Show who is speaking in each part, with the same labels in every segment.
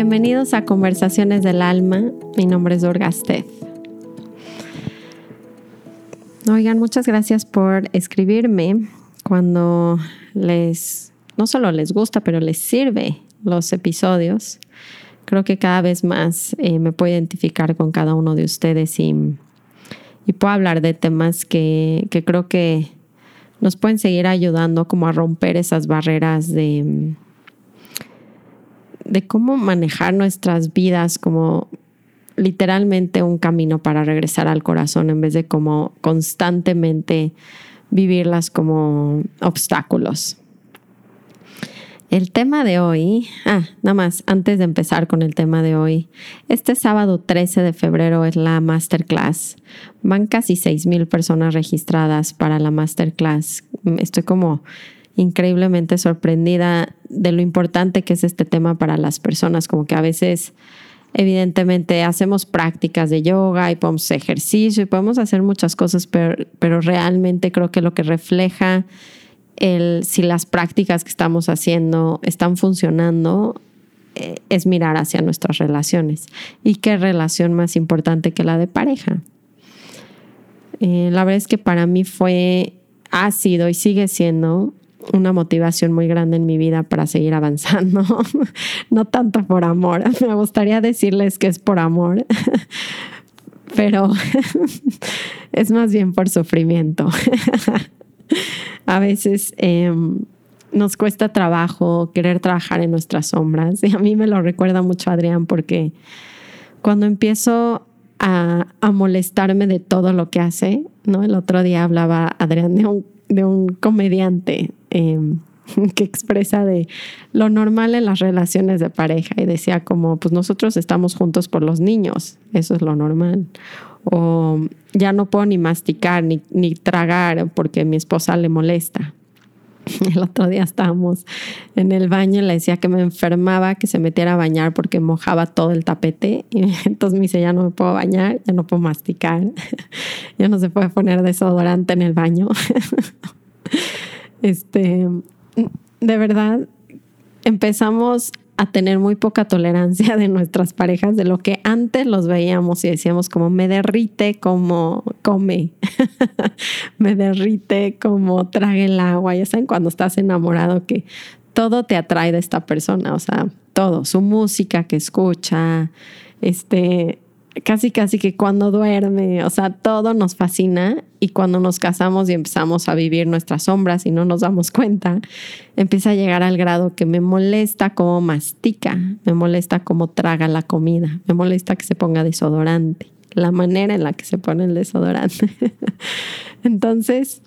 Speaker 1: Bienvenidos a Conversaciones del Alma. Mi nombre es Durgastez. Oigan, muchas gracias por escribirme cuando les, no solo les gusta, pero les sirve los episodios. Creo que cada vez más eh, me puedo identificar con cada uno de ustedes y, y puedo hablar de temas que, que creo que nos pueden seguir ayudando como a romper esas barreras de, de cómo manejar nuestras vidas como literalmente un camino para regresar al corazón en vez de como constantemente vivirlas como obstáculos. El tema de hoy, ah, nada más, antes de empezar con el tema de hoy, este sábado 13 de febrero es la masterclass. Van casi 6 mil personas registradas para la masterclass. Estoy como increíblemente sorprendida de lo importante que es este tema para las personas, como que a veces evidentemente hacemos prácticas de yoga y podemos ejercicio y podemos hacer muchas cosas, pero, pero realmente creo que lo que refleja el, si las prácticas que estamos haciendo están funcionando, eh, es mirar hacia nuestras relaciones. ¿Y qué relación más importante que la de pareja? Eh, la verdad es que para mí fue, ha sido y sigue siendo una motivación muy grande en mi vida para seguir avanzando. no tanto por amor. Me gustaría decirles que es por amor, pero es más bien por sufrimiento a veces em, nos cuesta trabajo querer trabajar en nuestras sombras. Y a mí me lo recuerda mucho Adrián porque cuando empiezo a, molestarme de todo lo que hace, ¿no? El otro día hablaba Adrián de un, de un comediante em, que expresa de lo normal en las relaciones de pareja y decía como, pues nosotros estamos juntos por los niños, eso es lo normal o ya no puedo ni masticar ni, ni tragar porque mi esposa le molesta. El otro día estábamos en el baño y le decía que me enfermaba, que se metiera a bañar porque mojaba todo el tapete. Y entonces me dice, ya no me puedo bañar, ya no puedo masticar, ya no se puede poner desodorante en el baño. Este, de verdad, empezamos a tener muy poca tolerancia de nuestras parejas, de lo que antes los veíamos y decíamos como me derrite como come, me derrite como trague el agua, ya saben cuando estás enamorado que todo te atrae de esta persona, o sea, todo, su música que escucha, este, casi casi que cuando duerme, o sea, todo nos fascina y cuando nos casamos y empezamos a vivir nuestras sombras y no nos damos cuenta, empieza a llegar al grado que me molesta cómo mastica, me molesta cómo traga la comida, me molesta que se ponga desodorante, la manera en la que se pone el desodorante. Entonces,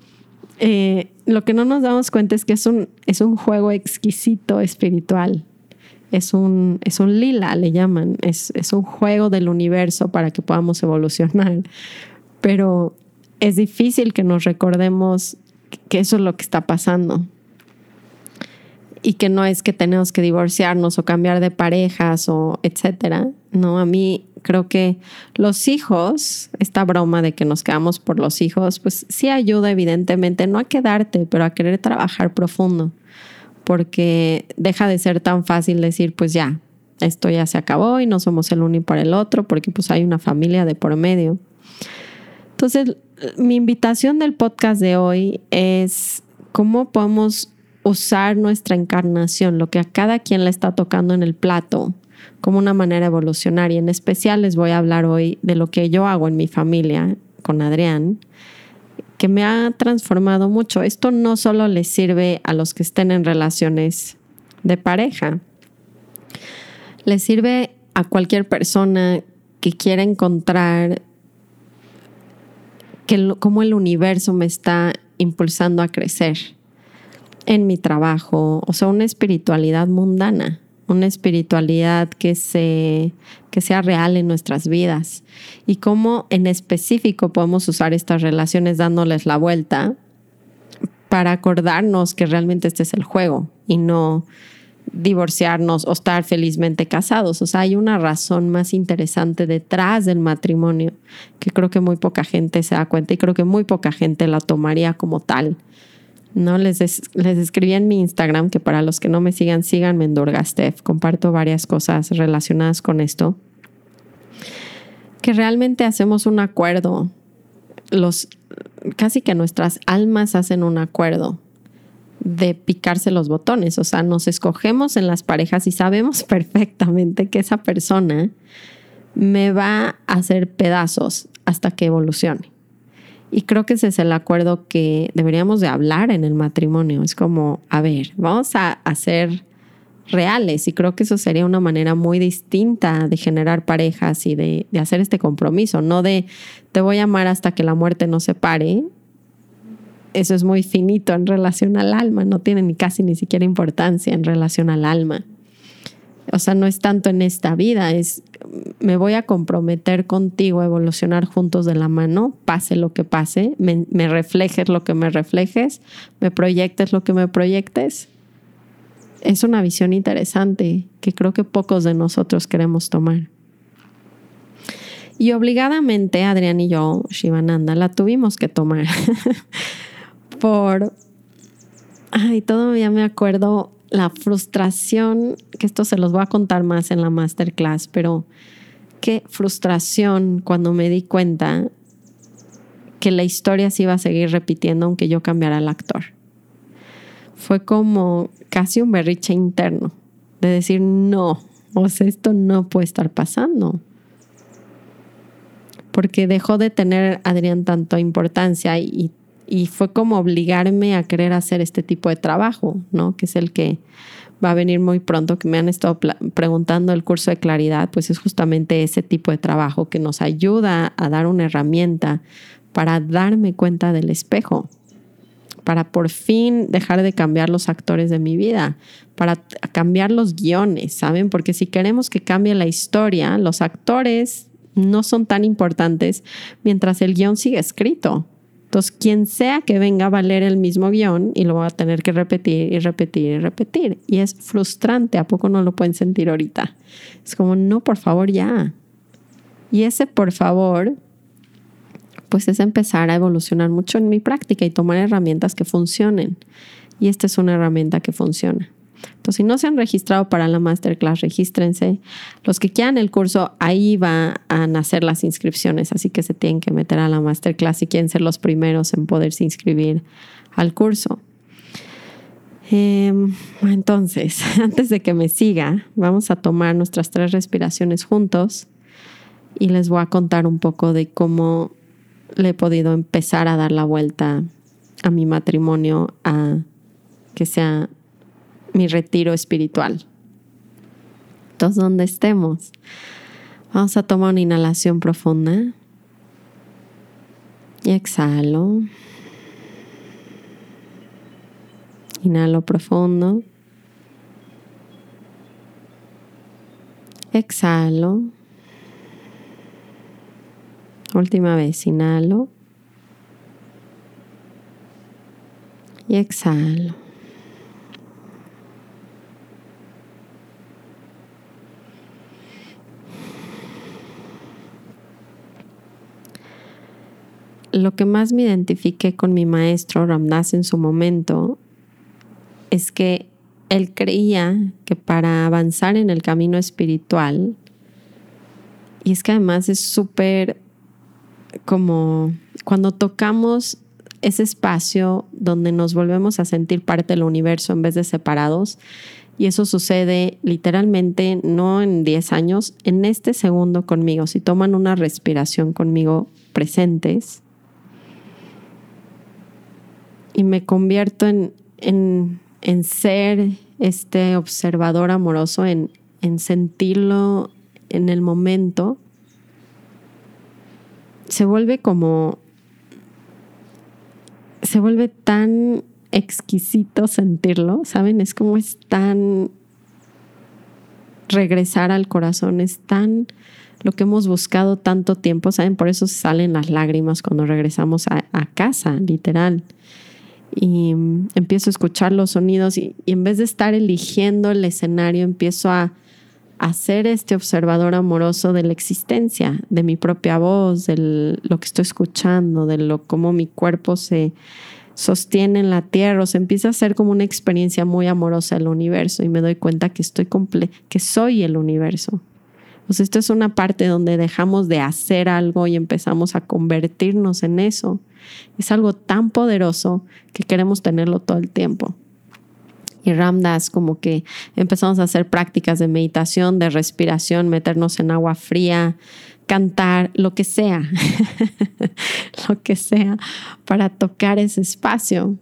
Speaker 1: eh, lo que no nos damos cuenta es que es un, es un juego exquisito espiritual es un, es un lila, le llaman, es, es un juego del universo para que podamos evolucionar. Pero es difícil que nos recordemos que eso es lo que está pasando. Y que no es que tenemos que divorciarnos o cambiar de parejas o etcétera. No, a mí creo que los hijos, esta broma de que nos quedamos por los hijos, pues sí ayuda evidentemente, no a quedarte, pero a querer trabajar profundo porque deja de ser tan fácil decir, pues ya, esto ya se acabó y no somos el uno y para el otro, porque pues hay una familia de por medio. Entonces, mi invitación del podcast de hoy es cómo podemos usar nuestra encarnación, lo que a cada quien le está tocando en el plato, como una manera evolucionaria. En especial les voy a hablar hoy de lo que yo hago en mi familia con Adrián que me ha transformado mucho. Esto no solo le sirve a los que estén en relaciones de pareja, le sirve a cualquier persona que quiera encontrar que cómo el universo me está impulsando a crecer en mi trabajo, o sea, una espiritualidad mundana una espiritualidad que, se, que sea real en nuestras vidas y cómo en específico podemos usar estas relaciones dándoles la vuelta para acordarnos que realmente este es el juego y no divorciarnos o estar felizmente casados. O sea, hay una razón más interesante detrás del matrimonio que creo que muy poca gente se da cuenta y creo que muy poca gente la tomaría como tal. ¿No? Les, les escribí en mi Instagram, que para los que no me sigan, síganme en Durgastef. Comparto varias cosas relacionadas con esto. Que realmente hacemos un acuerdo. Los, casi que nuestras almas hacen un acuerdo de picarse los botones. O sea, nos escogemos en las parejas y sabemos perfectamente que esa persona me va a hacer pedazos hasta que evolucione. Y creo que ese es el acuerdo que deberíamos de hablar en el matrimonio. Es como, a ver, vamos a hacer reales y creo que eso sería una manera muy distinta de generar parejas y de, de, hacer este compromiso, no de te voy a amar hasta que la muerte nos separe. Eso es muy finito en relación al alma, no tiene ni casi ni siquiera importancia en relación al alma. O sea, no es tanto en esta vida, es me voy a comprometer contigo a evolucionar juntos de la mano, pase lo que pase, me, me reflejes lo que me reflejes, me proyectes lo que me proyectes. Es una visión interesante que creo que pocos de nosotros queremos tomar. Y obligadamente Adrián y yo, Shivananda, la tuvimos que tomar. Por. Ay, todavía me acuerdo la frustración, que esto se los voy a contar más en la masterclass, pero qué frustración cuando me di cuenta que la historia se iba a seguir repitiendo aunque yo cambiara el actor. Fue como casi un berriche interno de decir, no, o sea, esto no puede estar pasando. Porque dejó de tener Adrián tanto importancia y y fue como obligarme a querer hacer este tipo de trabajo, ¿no? Que es el que va a venir muy pronto, que me han estado preguntando el curso de claridad, pues es justamente ese tipo de trabajo que nos ayuda a dar una herramienta para darme cuenta del espejo, para por fin dejar de cambiar los actores de mi vida, para cambiar los guiones, ¿saben? Porque si queremos que cambie la historia, los actores no son tan importantes mientras el guion sigue escrito. Entonces, quien sea que venga a leer el mismo guion y lo va a tener que repetir y repetir y repetir. Y es frustrante, ¿a poco no lo pueden sentir ahorita? Es como, no, por favor, ya. Y ese por favor, pues es empezar a evolucionar mucho en mi práctica y tomar herramientas que funcionen. Y esta es una herramienta que funciona. Entonces, si no se han registrado para la masterclass, regístrense. Los que quieran el curso, ahí van a nacer las inscripciones, así que se tienen que meter a la masterclass si quieren ser los primeros en poderse inscribir al curso. Em, entonces, antes de que me siga, vamos a tomar nuestras tres respiraciones juntos y les voy a contar un poco de cómo le he podido empezar a dar la vuelta a mi matrimonio a que sea mi retiro espiritual. Entonces, donde estemos, vamos a tomar una inhalación profunda y exhalo. Inhalo profundo. Exhalo. Última vez, inhalo. Y exhalo. Lo que más me identifiqué con mi maestro Ramdas en su momento es que él creía que para avanzar en el camino espiritual, y es que además es súper como cuando tocamos ese espacio donde nos volvemos a sentir parte del universo en vez de separados, y eso sucede literalmente no en 10 años, en este segundo conmigo. Si toman una respiración conmigo presentes, y me convierto en, en, ser este observador amoroso, en, en sentirlo en el momento, se vuelve como, se vuelve tan exquisito sentirlo, ¿saben? Es como es tan regresar al corazón, es tan lo que hemos buscado tanto tiempo, ¿saben? Por eso salen las lágrimas cuando regresamos a, a casa, literal y empiezo a escuchar los sonidos y, en vez de estar eligiendo el escenario, empiezo a, a, ser este observador amoroso de la existencia, de mi propia voz, de lo que estoy escuchando, de lo cómo mi cuerpo se, sostiene en la tierra, o se empieza a hacer como una experiencia muy amorosa del universo y me doy cuenta que estoy que soy el universo. Pues esto es una parte donde dejamos de hacer algo y empezamos a convertirnos en eso. Es algo tan poderoso que queremos tenerlo todo el tiempo. Y Ramdas como que empezamos a hacer prácticas de meditación, de respiración, meternos en agua fría, cantar, lo que sea, lo que sea, para tocar ese espacio.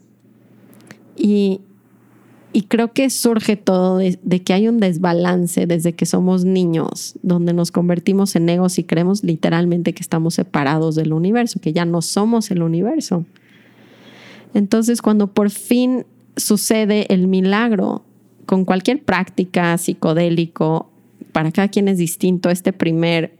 Speaker 1: Y, y creo que surge todo de, que hay un desbalance desde que somos niños, donde nos convertimos en egos y creemos literalmente que estamos separados del universo, que ya no somos el universo. Entonces, cuando por fin sucede el milagro con cualquier práctica psicodélico, para cada quien es distinto, este primer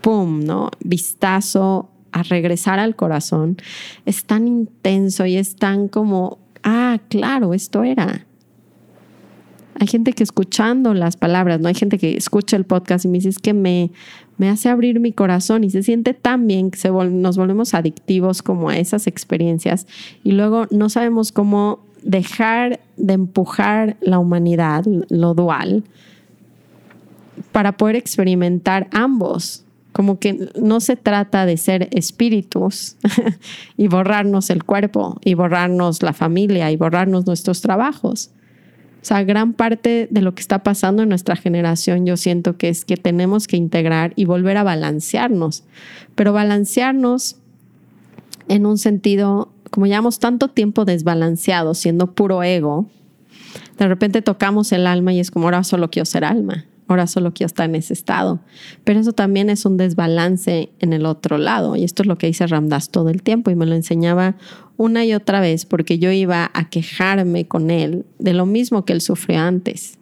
Speaker 1: pum, ¿no? Vistazo a regresar al corazón es tan intenso y es tan como ah, claro, esto era. Hay gente que escuchando las palabras, no hay gente que escucha el podcast y me dice, es que me, me hace abrir mi corazón y se siente tan bien que nos volvemos adictivos como a esas experiencias y luego no sabemos cómo dejar de empujar la humanidad, lo dual, para poder experimentar ambos como que no se trata de ser espíritus y borrarnos el cuerpo y borrarnos la familia y borrarnos nuestros trabajos. O sea, gran parte de lo que está pasando en nuestra generación yo siento que es que tenemos que integrar y volver a balancearnos, pero balancearnos en un sentido, como llevamos tanto tiempo desbalanceados, siendo puro ego, de repente tocamos el alma y es como ahora solo quiero ser alma ahora solo quiero estar en ese estado. Pero eso también es un desbalance en el otro lado. Y esto es lo que dice Ramdas todo el tiempo y me lo enseñaba una y otra vez porque yo iba a quejarme con él de lo mismo que él sufrió antes.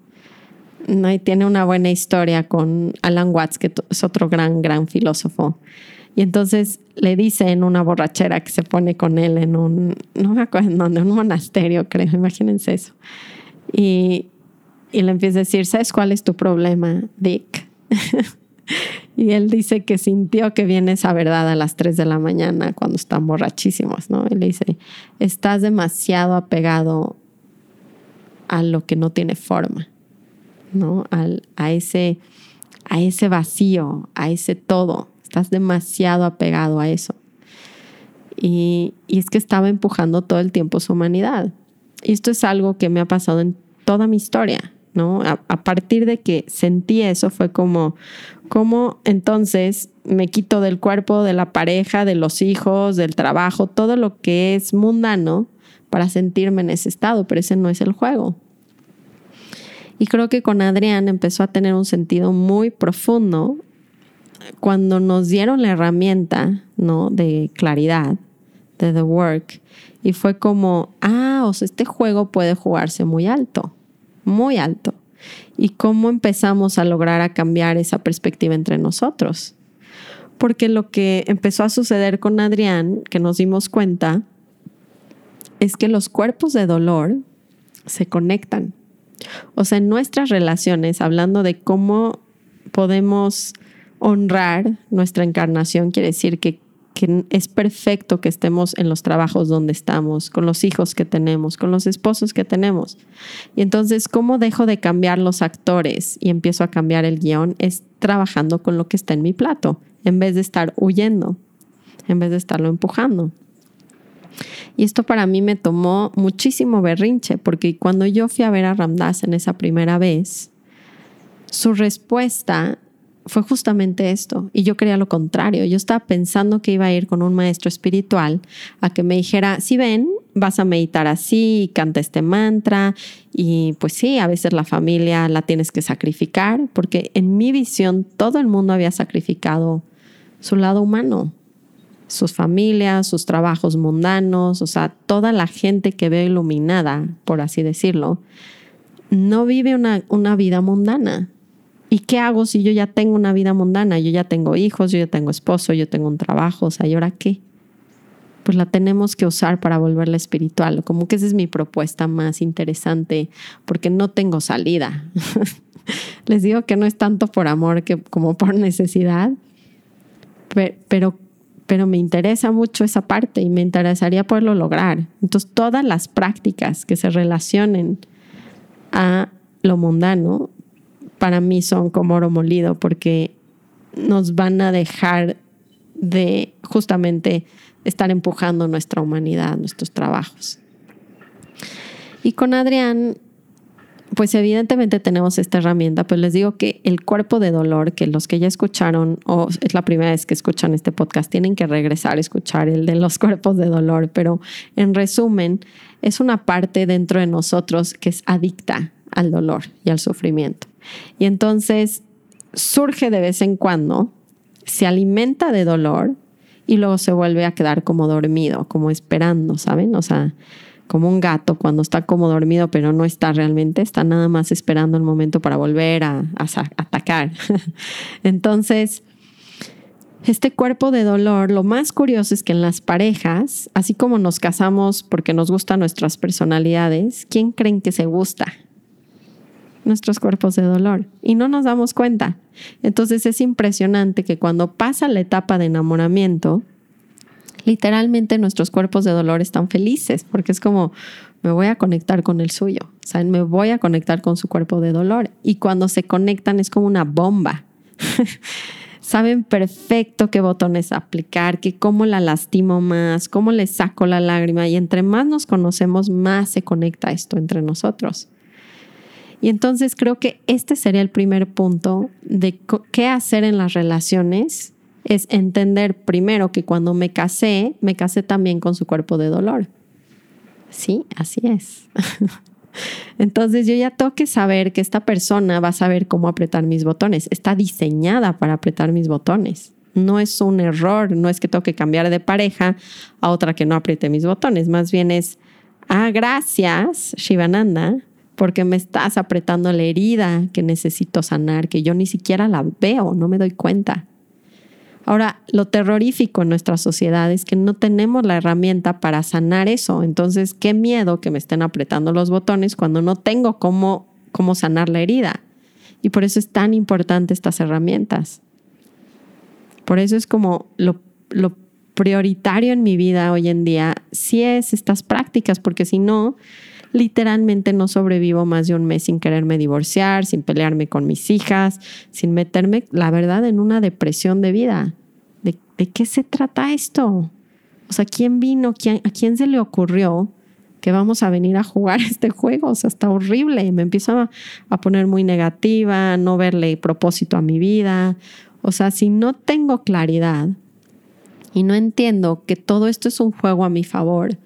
Speaker 1: ¿No? Y tiene una buena historia con Alan Watts, que es otro gran, gran filósofo. Y entonces le dice en una borrachera que se pone con él en un, no me acuerdo en dónde, un monasterio, creo, imagínense eso. Y, y le empieza a decir, ¿sabes cuál es tu problema, Dick? y él dice que sintió que viene esa verdad a las 3 de la mañana cuando están borrachísimos, ¿no? Él dice, estás demasiado apegado a lo que no tiene forma, ¿no? Al, a, ese, a ese vacío, a ese todo. Estás demasiado apegado a eso. Y, y es que estaba empujando todo el tiempo su humanidad. Y esto es algo que me ha pasado en toda mi historia. ¿No? A, partir de que sentí eso fue como, ¿cómo entonces me quito del cuerpo, de la pareja, de los hijos, del trabajo, todo lo que es mundano para sentirme en ese estado? Pero ese no es el juego. Y creo que con Adrián empezó a tener un sentido muy profundo cuando nos dieron la herramienta, ¿no? De claridad, de The Work. Y fue como, ah, o sea, este juego puede jugarse muy alto muy alto. ¿Y cómo empezamos a lograr a cambiar esa perspectiva entre nosotros? Porque lo que empezó a suceder con Adrián, que nos dimos cuenta, es que los cuerpos de dolor se conectan. O sea, en nuestras relaciones, hablando de cómo podemos honrar nuestra encarnación, quiere decir que que es perfecto que estemos en los trabajos donde estamos, con los hijos que tenemos, con los esposos que tenemos. Y entonces, ¿cómo dejo de cambiar los actores y empiezo a cambiar el guion? Es trabajando con lo que está en mi plato, en vez de estar huyendo, en vez de estarlo empujando. Y esto para mí me tomó muchísimo berrinche, porque cuando yo fui a ver a Ramdas en esa primera vez, su respuesta fue justamente esto. Y yo quería lo contrario. Yo estaba pensando que iba a ir con un maestro espiritual a que me dijera, si ven, vas a meditar así, canta este mantra. Y pues sí, a veces la familia la tienes que sacrificar, porque en mi visión todo el mundo había sacrificado su lado humano, sus familias, sus trabajos mundanos, o sea, toda la gente que ve iluminada, por así decirlo, no vive una, una vida mundana ¿Y qué hago si yo ya tengo una vida mundana? Yo ya tengo hijos, yo ya tengo esposo, yo tengo un trabajo, o sea, ¿y ahora qué? Pues la tenemos que usar para volverla espiritual. Como que esa es mi propuesta más interesante, porque no tengo salida. Les digo que no es tanto por amor que como por necesidad, pero, pero me interesa mucho esa parte y me interesaría poderlo lograr. Entonces, todas las prácticas que se relacionen a lo mundano, para mí son como oro molido, porque nos van a dejar de justamente estar empujando nuestra humanidad, nuestros trabajos. Y con Adrián, pues evidentemente tenemos esta herramienta, pues les digo que el cuerpo de dolor, que los que ya escucharon o es la primera vez que escuchan este podcast, tienen que regresar a escuchar el de los cuerpos de dolor, pero en resumen, es una parte dentro de nosotros que es adicta al dolor y al sufrimiento. Y entonces surge de vez en cuando, se alimenta de dolor y luego se vuelve a quedar como dormido, como esperando, ¿saben? O sea, como un gato cuando está como dormido pero no está realmente, está nada más esperando el momento para volver a, atacar. Entonces, este cuerpo de dolor, lo más curioso es que en las parejas, así como nos casamos porque nos gustan nuestras personalidades, ¿quién creen que se gusta? Nuestros cuerpos de dolor. Y no nos damos cuenta. Entonces es impresionante que cuando pasa la etapa de enamoramiento, literalmente nuestros cuerpos de dolor están felices porque es como me voy a conectar con el suyo, o me voy a conectar con su cuerpo de dolor y cuando se conectan es como una bomba. Saben perfecto qué botones aplicar, que cómo la lastimo más, cómo le saco la lágrima y entre más nos conocemos, más se conecta esto entre nosotros. Y entonces creo que este sería el primer punto de qué hacer en las relaciones es entender primero que cuando me casé, me casé también con su cuerpo de dolor. Sí, así es. Entonces yo ya tengo que saber que esta persona va a saber cómo apretar mis botones. Está diseñada para apretar mis botones. No es un error, no es que tengo que cambiar de pareja a otra que no apriete mis botones. Más bien es, ah, gracias, Shivananda, porque me estás apretando la herida que necesito sanar, que yo ni siquiera la veo, no me doy cuenta. Ahora, lo terrorífico en nuestra sociedad es que no tenemos la herramienta para sanar eso. Entonces, qué miedo que me estén apretando los botones cuando no tengo cómo, cómo sanar la herida. Y por eso es tan importante estas herramientas. Por eso es como lo, lo prioritario en mi vida hoy en día, sí es estas prácticas, porque si no, literalmente no sobrevivo más de un mes sin quererme divorciar, sin pelearme con mis hijas, sin meterme, la verdad, en una depresión de vida. ¿De, qué se trata esto? O sea, ¿quién vino? ¿A quién se le ocurrió que vamos a venir a jugar este juego? O sea, está horrible. Me empiezo a, a poner muy negativa, no verle propósito a mi vida. O sea, si no tengo claridad y no entiendo que todo esto es un juego a mi favor,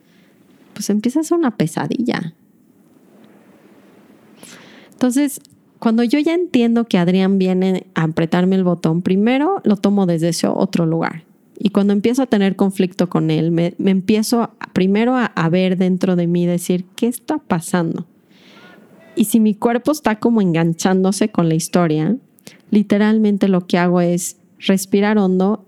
Speaker 1: pues empieza a ser una pesadilla. Entonces, cuando yo ya entiendo que Adrián viene a apretarme el botón, primero lo tomo desde ese otro lugar. Y cuando empiezo a tener conflicto con él, me, empiezo primero a, a, ver dentro de mí, decir, ¿qué está pasando? Y si mi cuerpo está como enganchándose con la historia, literalmente lo que hago es respirar hondo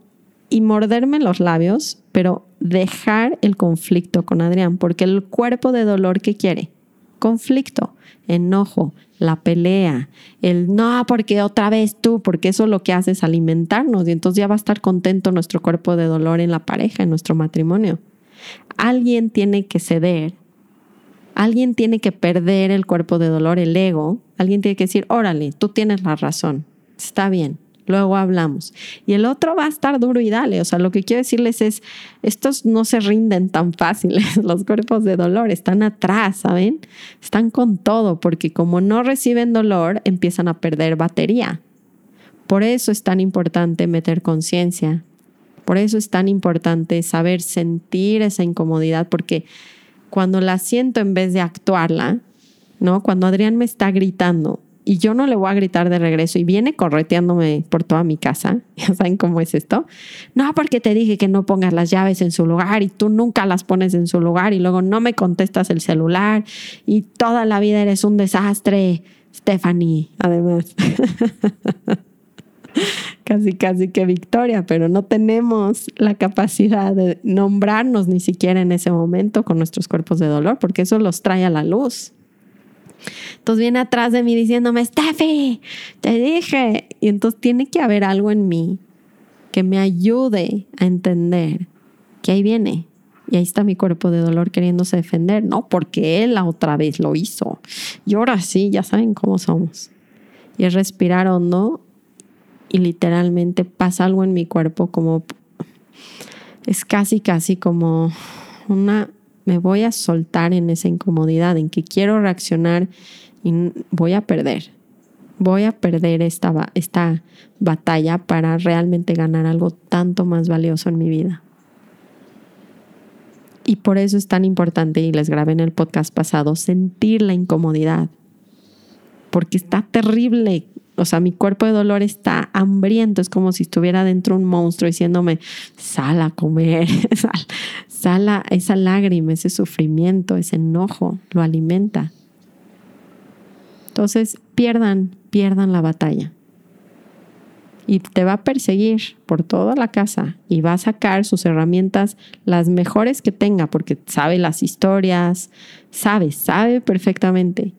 Speaker 1: y morderme los labios, pero dejar el conflicto con Adrián, porque el cuerpo de dolor que quiere, conflicto, enojo, la pelea, el no, porque otra vez tú, porque eso lo que hace es alimentarnos y entonces ya va a estar contento nuestro cuerpo de dolor en la pareja, en nuestro matrimonio. Alguien tiene que ceder, alguien tiene que perder el cuerpo de dolor, el ego, alguien tiene que decir, órale, tú tienes la razón, está bien, luego hablamos. Y el otro va a estar duro y dale. O sea, lo que quiero decirles es, estos no se rinden tan fáciles, los cuerpos de dolor están atrás, ¿saben? Están con todo, porque como no reciben dolor, empiezan a perder batería. Por eso es tan importante meter conciencia. Por eso es tan importante saber sentir esa incomodidad, porque cuando la siento en vez de actuarla, ¿no? Cuando Adrián me está gritando, y yo no le voy a gritar de regreso y viene correteándome por toda mi casa. ¿Ya saben cómo es esto? No, porque te dije que no pongas las llaves en su lugar y tú nunca las pones en su lugar y luego no me contestas el celular y toda la vida eres un desastre, Stephanie, además. casi, casi que victoria, pero no tenemos la capacidad de nombrarnos ni siquiera en ese momento con nuestros cuerpos de dolor, porque eso los trae a la luz. Entonces viene atrás de mí diciéndome, Steffi, te dije. Y entonces tiene que haber algo en mí que me ayude a entender que ahí viene. Y ahí está mi cuerpo de dolor queriéndose defender, no porque él la otra vez lo hizo. Y ahora sí, ya saben cómo somos. Y es respirar hondo y literalmente pasa algo en mi cuerpo como es casi casi como una me voy a soltar en esa incomodidad en que quiero reaccionar y voy a perder voy a perder esta, esta batalla para realmente ganar algo tanto más valioso en mi vida. Y por eso es tan importante, y les grabé en el podcast pasado, sentir la incomodidad. Porque está terrible. O sea, mi cuerpo de dolor está hambriento. Es como si estuviera dentro un monstruo diciéndome, sal a comer, sal, sal a esa lágrima, ese sufrimiento, ese enojo, lo alimenta. Entonces, pierdan, pierdan la batalla. Y te va a perseguir por toda la casa y va a sacar sus herramientas las mejores que tenga porque sabe las historias, sabe, sabe perfectamente.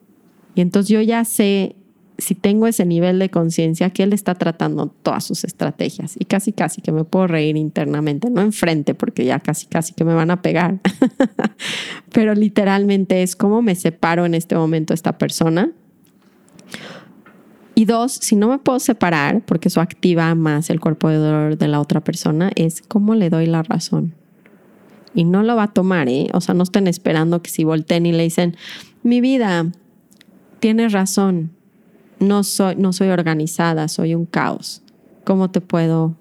Speaker 1: Y entonces yo ya sé, si tengo ese nivel de conciencia, que él está tratando todas sus estrategias y casi, casi que me puedo reír internamente, no enfrente porque ya casi, casi que me van a pegar. Pero literalmente es como me separo en este momento esta persona y dos, si no me puedo separar, porque eso activa más el cuerpo de dolor de la otra persona, es cómo le doy la razón. Y no lo va a tomar, ¿eh? O sea, no estén esperando que si volteen y le dicen, mi vida, tienes razón, no soy, no soy organizada, soy un caos. ¿Cómo te puedo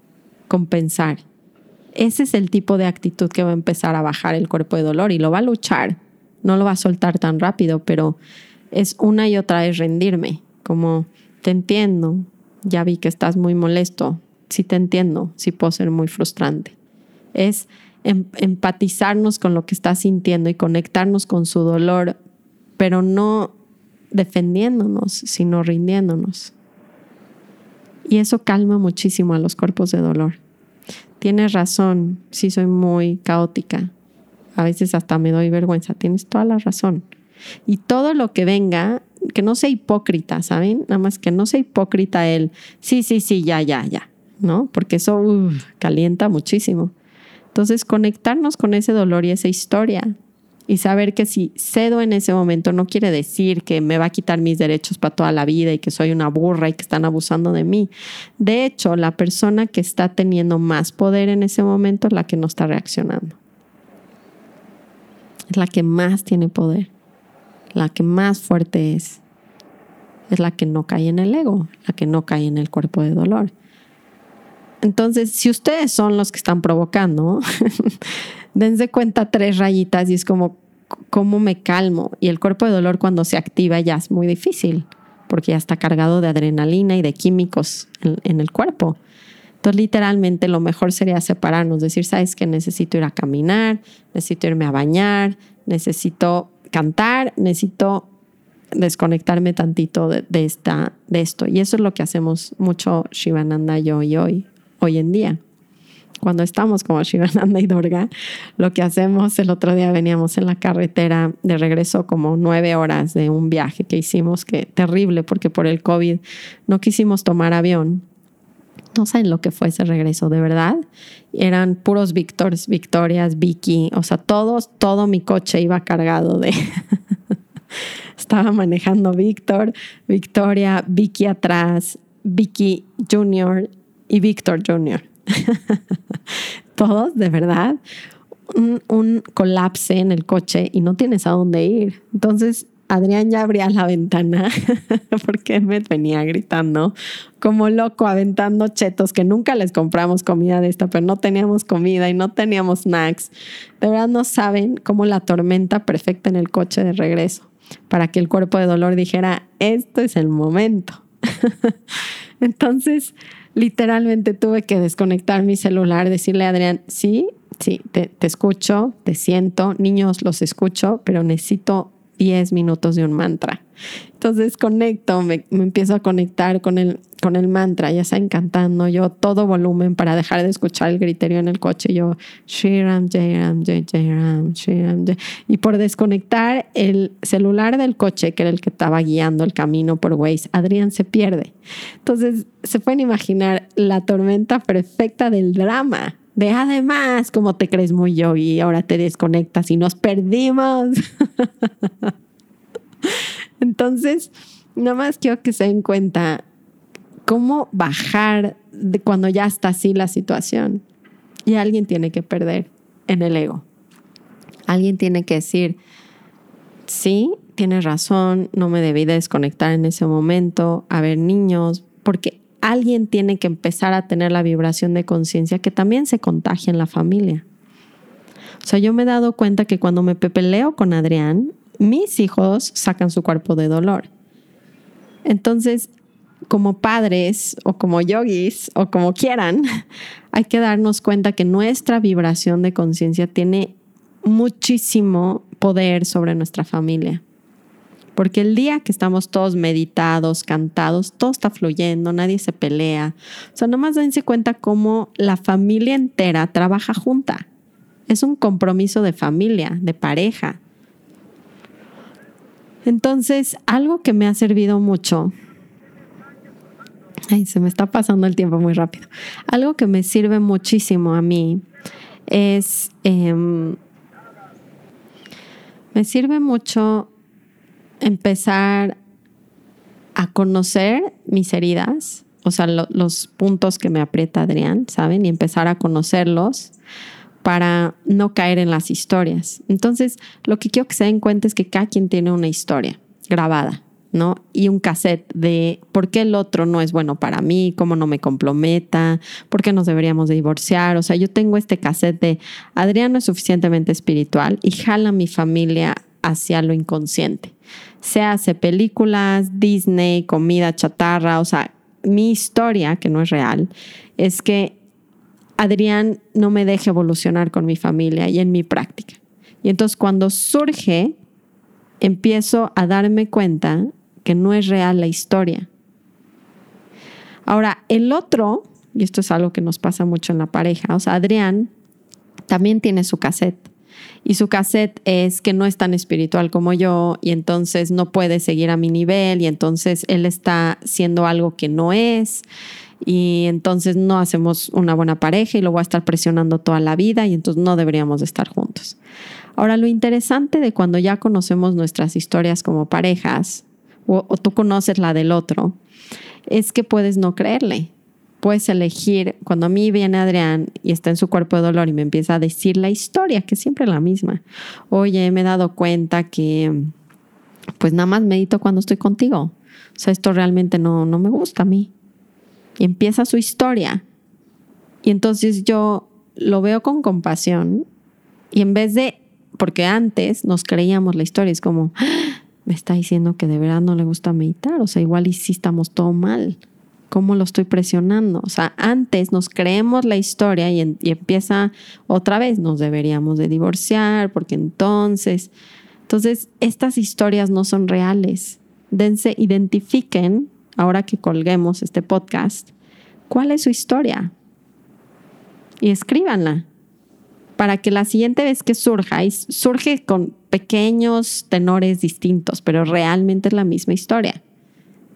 Speaker 1: compensar? Ese es el tipo de actitud que va a empezar a bajar el cuerpo de dolor y lo va a luchar. No lo va a soltar tan rápido, pero es una y otra vez rendirme, como te entiendo, ya vi que estás muy molesto, sí te entiendo, sí puedo ser muy frustrante. Es em, empatizarnos con lo que estás sintiendo y conectarnos con su dolor, pero no defendiéndonos, sino rindiéndonos. Y eso calma muchísimo a los cuerpos de dolor. Tienes razón, sí soy muy caótica. A veces hasta me doy vergüenza. Tienes toda la razón. Y todo lo que venga que no sea hipócrita, ¿saben? Nada más que no sea hipócrita él, sí, sí, sí, ya, ya, ya, ¿no? Porque eso calienta muchísimo. Entonces, conectarnos con ese dolor y esa historia y saber que si cedo en ese momento no quiere decir que me va a quitar mis derechos para toda la vida y que soy una burra y que están abusando de mí. De hecho, la persona que está teniendo más poder en ese momento es la que no está reaccionando. Es la que más tiene poder la que más fuerte es, es la que no cae en el ego, la que no cae en el cuerpo de dolor. Entonces, si ustedes son los que están provocando, dense cuenta tres rayitas y es como, ¿cómo me calmo? Y el cuerpo de dolor cuando se activa ya es muy difícil, porque ya está cargado de adrenalina y de químicos en, en el cuerpo. Entonces, literalmente lo mejor sería separarnos, decir, sabes que necesito ir a caminar, necesito irme a bañar, necesito cantar, necesito desconectarme tantito de, esta, de esto. Y eso es lo que hacemos mucho Shivananda, yo y hoy, hoy en día. Cuando estamos como Shivananda y Durga, lo que hacemos, el otro día veníamos en la carretera de regreso como nueve horas de un viaje que hicimos, que terrible porque por el COVID no quisimos tomar avión no saben lo que fue ese regreso, de verdad. Eran puros Victors, Victorias, Vicky, o sea, todos, todo mi coche iba cargado de... Estaba manejando Víctor, Victoria, Vicky atrás, Vicky Junior y Víctor Junior. todos, de verdad. Un, un colapse en el coche y no tienes a dónde ir. Entonces Adrián ya abría la ventana porque me venía gritando como loco, aventando chetos, que nunca les compramos comida de esta, pero no teníamos comida y no teníamos snacks. De verdad no saben cómo la tormenta perfecta en el coche de regreso para que el cuerpo de dolor dijera, esto es el momento. Entonces, literalmente tuve que desconectar mi celular, decirle a Adrián, sí, sí, te escucho, te siento, niños los escucho, pero necesito 10 minutos de un mantra. Entonces conecto, me, empiezo a conectar con el, con el mantra, ya está encantando yo todo volumen para dejar de escuchar el griterio en el coche. Yo, Shiram, Jairam, Jai Jairam, Shiram. Y por desconectar el celular del coche, que era el que estaba guiando el camino por Waze, Adrián se pierde. Entonces se pueden imaginar la tormenta perfecta del drama de además, como te crees muy yo y ahora te desconectas y nos perdimos. Entonces, nada más quiero que se den cuenta cómo bajar de cuando ya está así la situación. Y alguien tiene que perder en el ego. Alguien tiene que decir, sí, tienes razón, no me debí desconectar en ese momento. A ver, niños, porque alguien tiene que empezar a tener la vibración de conciencia que también se contagia en la familia. O sea, yo me he dado cuenta que cuando me pepeleo con Adrián, mis hijos sacan su cuerpo de dolor. Entonces, como padres o como yogis o como quieran, hay que darnos cuenta que nuestra vibración de conciencia tiene muchísimo poder sobre nuestra familia. Porque el día que estamos todos meditados, cantados, todo está fluyendo, nadie se pelea. O sea, nomás dense cuenta cómo la familia entera trabaja junta. Es un compromiso de familia, de pareja. Entonces, algo que me ha servido mucho, ay, se me está pasando el tiempo muy rápido, algo que me sirve muchísimo a mí es, em, me sirve mucho empezar a conocer mis heridas, o sea, los puntos que me aprieta Adrián, ¿saben? Y empezar a conocerlos para no caer en las historias. Entonces, lo que quiero que se den cuenta es que cada quien tiene una historia grabada, ¿no? Y un cassette de por qué el otro no es bueno para mí, cómo no me comprometa, por qué nos deberíamos de divorciar. O sea, yo tengo este cassette de Adrián no es suficientemente espiritual y jala mi familia hacia lo inconsciente. Se hace películas, Disney, comida chatarra, o sea, mi historia, que no es real, es que Adrián no me deje evolucionar con mi familia y en mi práctica. Y entonces cuando surge, empiezo a darme cuenta que no es real la historia. Ahora, el otro, y esto es algo que nos pasa mucho en la pareja, o sea, Adrián también tiene su cassette. Y su cassette es que no es tan espiritual como yo y entonces no puede seguir a mi nivel y entonces él está siendo algo que no es y entonces no hacemos una buena pareja y lo voy a estar presionando toda la vida y entonces no deberíamos de estar juntos. Ahora, lo interesante de cuando ya conocemos nuestras historias como parejas o, o tú conoces la del otro, es que puedes no creerle. Puedes elegir, cuando a mí viene Adrián y está en su cuerpo de dolor y me empieza a decir la historia, que es siempre la misma. Oye, me he dado cuenta que pues nada más medito cuando estoy contigo. O sea, esto realmente no, no me gusta a mí y empieza su historia. Y entonces yo lo veo con compasión y en vez de, porque antes nos creíamos la historia, es como, ah, me está diciendo que de verdad no le gusta meditar, o sea, igual y estamos todo mal, ¿cómo lo estoy presionando? O sea, antes nos creemos la historia y, y empieza otra vez, nos deberíamos de divorciar, porque entonces, entonces estas historias no son reales. Dense, identifiquen ahora que colguemos este podcast, cuál es su historia y escríbanla para que la siguiente vez que surja, y surge con pequeños tenores distintos, pero realmente es la misma historia.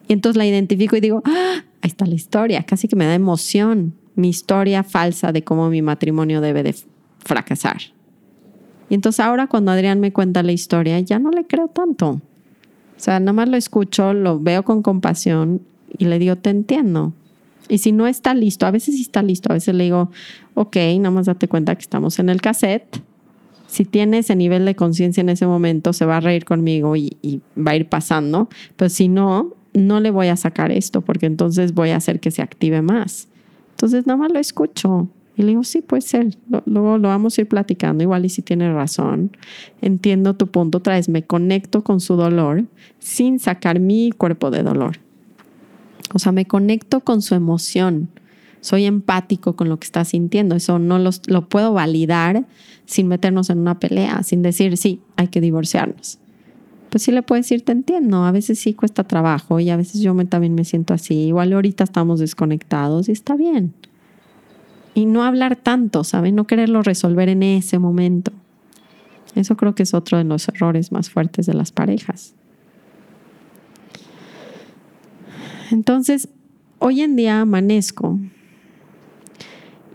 Speaker 1: Y entonces la identifico y digo, ah, ahí está la historia, casi que me da emoción, mi historia falsa de cómo mi matrimonio debe de fracasar. Y entonces ahora cuando Adrián me cuenta la historia, ya no le creo tanto. O sea, nada lo escucho, lo veo con compasión y le digo, te entiendo. Y si no está listo, a veces sí está listo, a veces le digo, ok, nada más date cuenta que estamos en el cassette. Si tiene ese nivel de conciencia en ese momento, se va a reír conmigo y, y, va a ir pasando. Pero si no, no le voy a sacar esto porque entonces voy a hacer que se active más. Entonces nada más lo escucho y le digo, sí, puede ser. Luego lo vamos a ir platicando. Igual y si tiene razón. Entiendo tu punto. Otra vez, me conecto con su dolor sin sacar mi cuerpo de dolor. O sea, me conecto con su emoción. Soy empático con lo que está sintiendo. Eso no lo puedo validar sin meternos en una pelea, sin decir, sí, hay que divorciarnos. Pues sí le puedes decir, te entiendo, a veces sí cuesta trabajo y a veces yo también me siento así. Igual ahorita estamos desconectados y está bien. Y no hablar tanto, ¿sabes? No quererlo resolver en ese momento. Eso creo que es otro de los errores más fuertes de las parejas. Entonces, hoy en día amanezco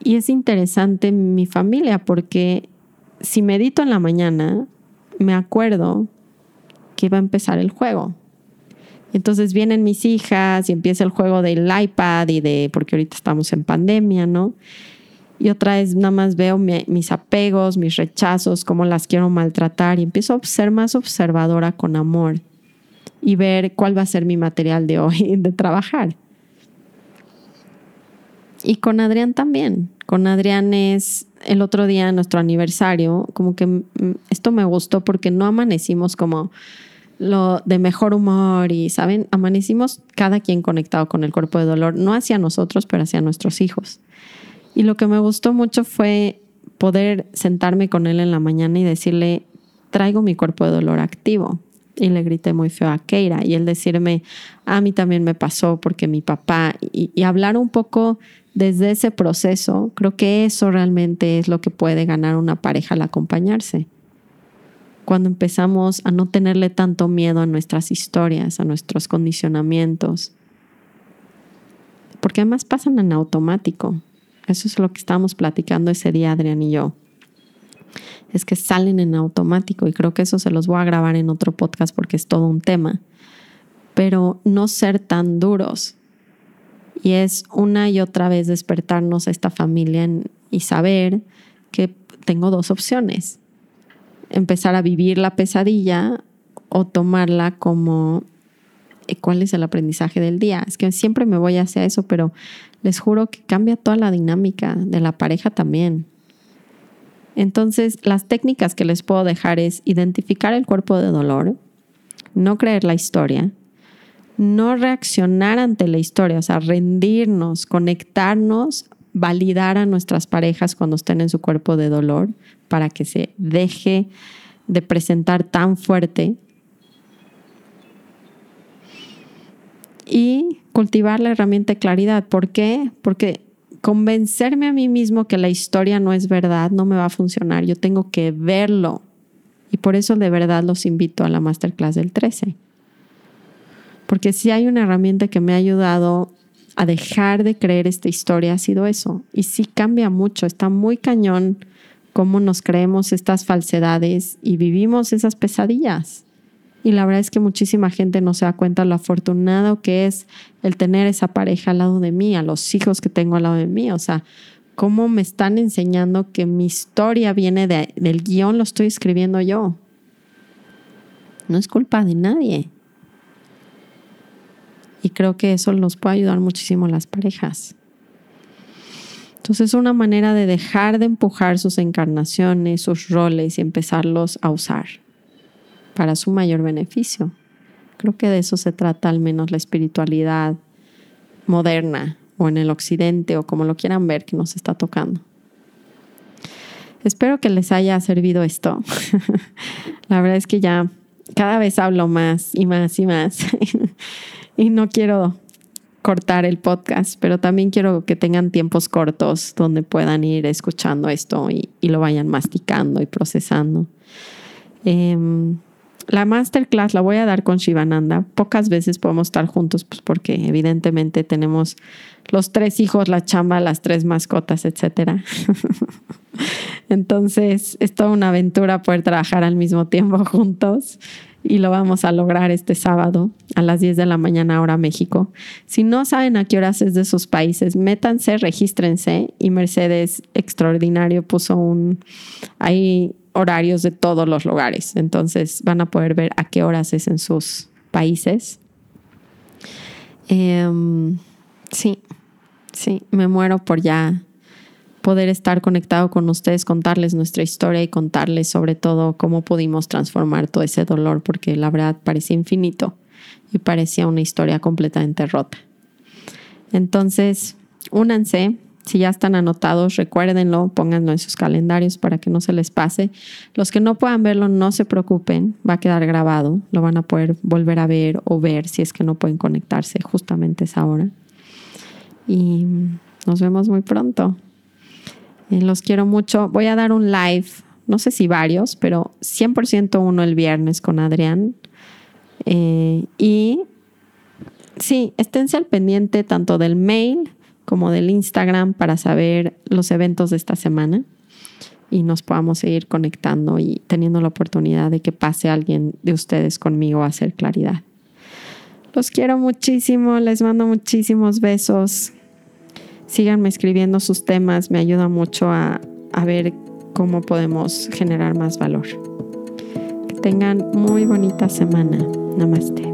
Speaker 1: y es interesante mi familia porque si medito en la mañana, me acuerdo que iba a empezar el juego. Entonces vienen mis hijas y empieza el juego del iPad y de, porque ahorita estamos en pandemia, ¿no? Y otra vez nada más veo mis apegos, mis rechazos, cómo las quiero maltratar y empiezo a ser más observadora con amor y ver cuál va a ser mi material de hoy de trabajar. Y con Adrián también. Con Adrián es el otro día, nuestro aniversario, como que esto me gustó porque no amanecimos como lo de mejor humor y, ¿saben? Amanecimos cada quien conectado con el cuerpo de dolor, no hacia nosotros, pero hacia nuestros hijos. Y lo que me gustó mucho fue poder sentarme con él en la mañana y decirle, traigo mi cuerpo de dolor activo. Y le grité muy feo a Keira y él decirme, a mí también me pasó porque mi papá, y, y hablar un poco desde ese proceso, creo que eso realmente es lo que puede ganar una pareja al acompañarse cuando empezamos a no tenerle tanto miedo a nuestras historias, a nuestros condicionamientos. Porque además pasan en automático. Eso es lo que estábamos platicando ese día, Adrián y yo. Es que salen en automático y creo que eso se los voy a grabar en otro podcast porque es todo un tema. Pero no ser tan duros. Y es una y otra vez despertarnos a esta familia y saber que tengo dos opciones empezar a vivir la pesadilla o tomarla como eh, cuál es el aprendizaje del día. Es que siempre me voy hacia eso, pero les juro que cambia toda la dinámica de la pareja también. Entonces, las técnicas que les puedo dejar es identificar el cuerpo de dolor, no creer la historia, no reaccionar ante la historia, o sea, rendirnos, conectarnos, validar a nuestras parejas cuando estén en su cuerpo de dolor, para que se deje de presentar tan fuerte. Y cultivar la herramienta de claridad. ¿Por qué? Porque convencerme a mí mismo que la historia no es verdad no me va a funcionar. Yo tengo que verlo. Y por eso de verdad los invito a la masterclass del 13. Porque si hay una herramienta que me ha ayudado a dejar de creer esta historia ha sido eso. Y sí cambia mucho, está muy cañón cómo nos creemos estas falsedades y vivimos esas pesadillas. Y la verdad es que muchísima gente no se da cuenta lo afortunado que es el tener esa pareja al lado de mí, a los hijos que tengo al lado de mí. O sea, cómo me están enseñando que mi historia viene del guion, lo estoy escribiendo yo. No es culpa de nadie. Y creo que eso nos puede ayudar muchísimo a las parejas. Entonces es una manera de dejar de empujar sus encarnaciones, sus roles y empezarlos a usar para su mayor beneficio. Creo que de eso se trata al menos la espiritualidad moderna o en el occidente o como lo quieran ver que nos está tocando. Espero que les haya servido esto. la verdad es que ya cada vez hablo más y más y más y no quiero cortar el podcast, pero también quiero que tengan tiempos cortos donde puedan ir escuchando esto y, lo vayan masticando y procesando. Em, la masterclass la voy a dar con Shivananda. Pocas veces podemos estar juntos, pues porque evidentemente tenemos los tres hijos, la chamba, las tres mascotas, etcétera. Entonces es toda una aventura poder trabajar al mismo tiempo juntos y lo vamos a lograr este sábado a las 10 de la mañana ahora México. Si no saben a qué horas es de sus países, métanse, regístrense y Mercedes Extraordinario puso un hay horarios de todos los lugares, entonces van a poder ver a qué horas es en sus países. Em, sí, sí, me muero por ya poder estar conectado con ustedes, contarles nuestra historia y contarles sobre todo cómo pudimos transformar todo ese dolor, porque la verdad parecía infinito y parecía una historia completamente rota. Entonces, únanse, si ya están anotados, recuérdenlo, pónganlo en sus calendarios para que no se les pase. Los que no puedan verlo, no se preocupen, va a quedar grabado, lo van a poder volver a ver o ver si es que no pueden conectarse justamente esa hora. Y nos vemos muy pronto. Los quiero mucho. Voy a dar un live, no sé si varios, pero 100% uno el viernes con Adrián. Eh, y sí, esténse al pendiente tanto del mail como del Instagram para saber los eventos de esta semana y nos podamos seguir conectando y teniendo la oportunidad de que pase alguien de ustedes conmigo a hacer claridad. Los quiero muchísimo, les mando muchísimos besos. Síganme escribiendo sus temas, me ayuda mucho a, a ver cómo podemos generar más valor. Que tengan muy bonita semana. Namaste.